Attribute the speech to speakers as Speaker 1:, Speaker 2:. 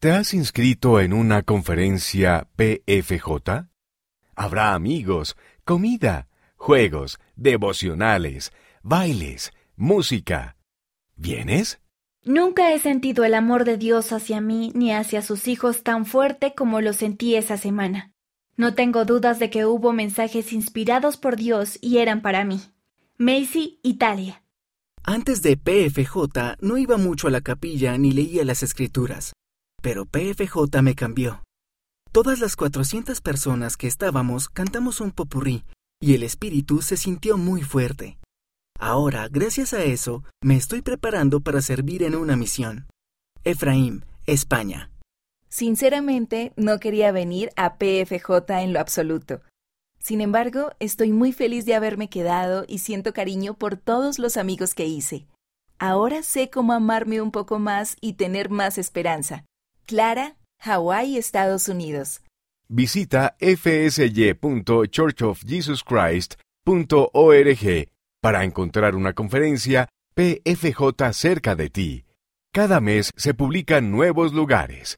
Speaker 1: ¿Te has inscrito en una conferencia PFJ? Habrá amigos, comida, juegos, devocionales, bailes, música. ¿Vienes?
Speaker 2: Nunca he sentido el amor de Dios hacia mí ni hacia sus hijos tan fuerte como lo sentí esa semana. No tengo dudas de que hubo mensajes inspirados por Dios y eran para mí. Macy, Italia.
Speaker 3: Antes de PFJ no iba mucho a la capilla ni leía las escrituras, pero PFJ me cambió. Todas las 400 personas que estábamos cantamos un popurrí y el espíritu se sintió muy fuerte. Ahora, gracias a eso, me estoy preparando para servir en una misión. Efraín, España.
Speaker 4: Sinceramente, no quería venir a PFJ en lo absoluto. Sin embargo, estoy muy feliz de haberme quedado y siento cariño por todos los amigos que hice. Ahora sé cómo amarme un poco más y tener más esperanza. Clara, Hawái, Estados Unidos.
Speaker 1: Visita fsy.churchofjesuschrist.org para encontrar una conferencia PFJ cerca de ti. Cada mes se publican nuevos lugares.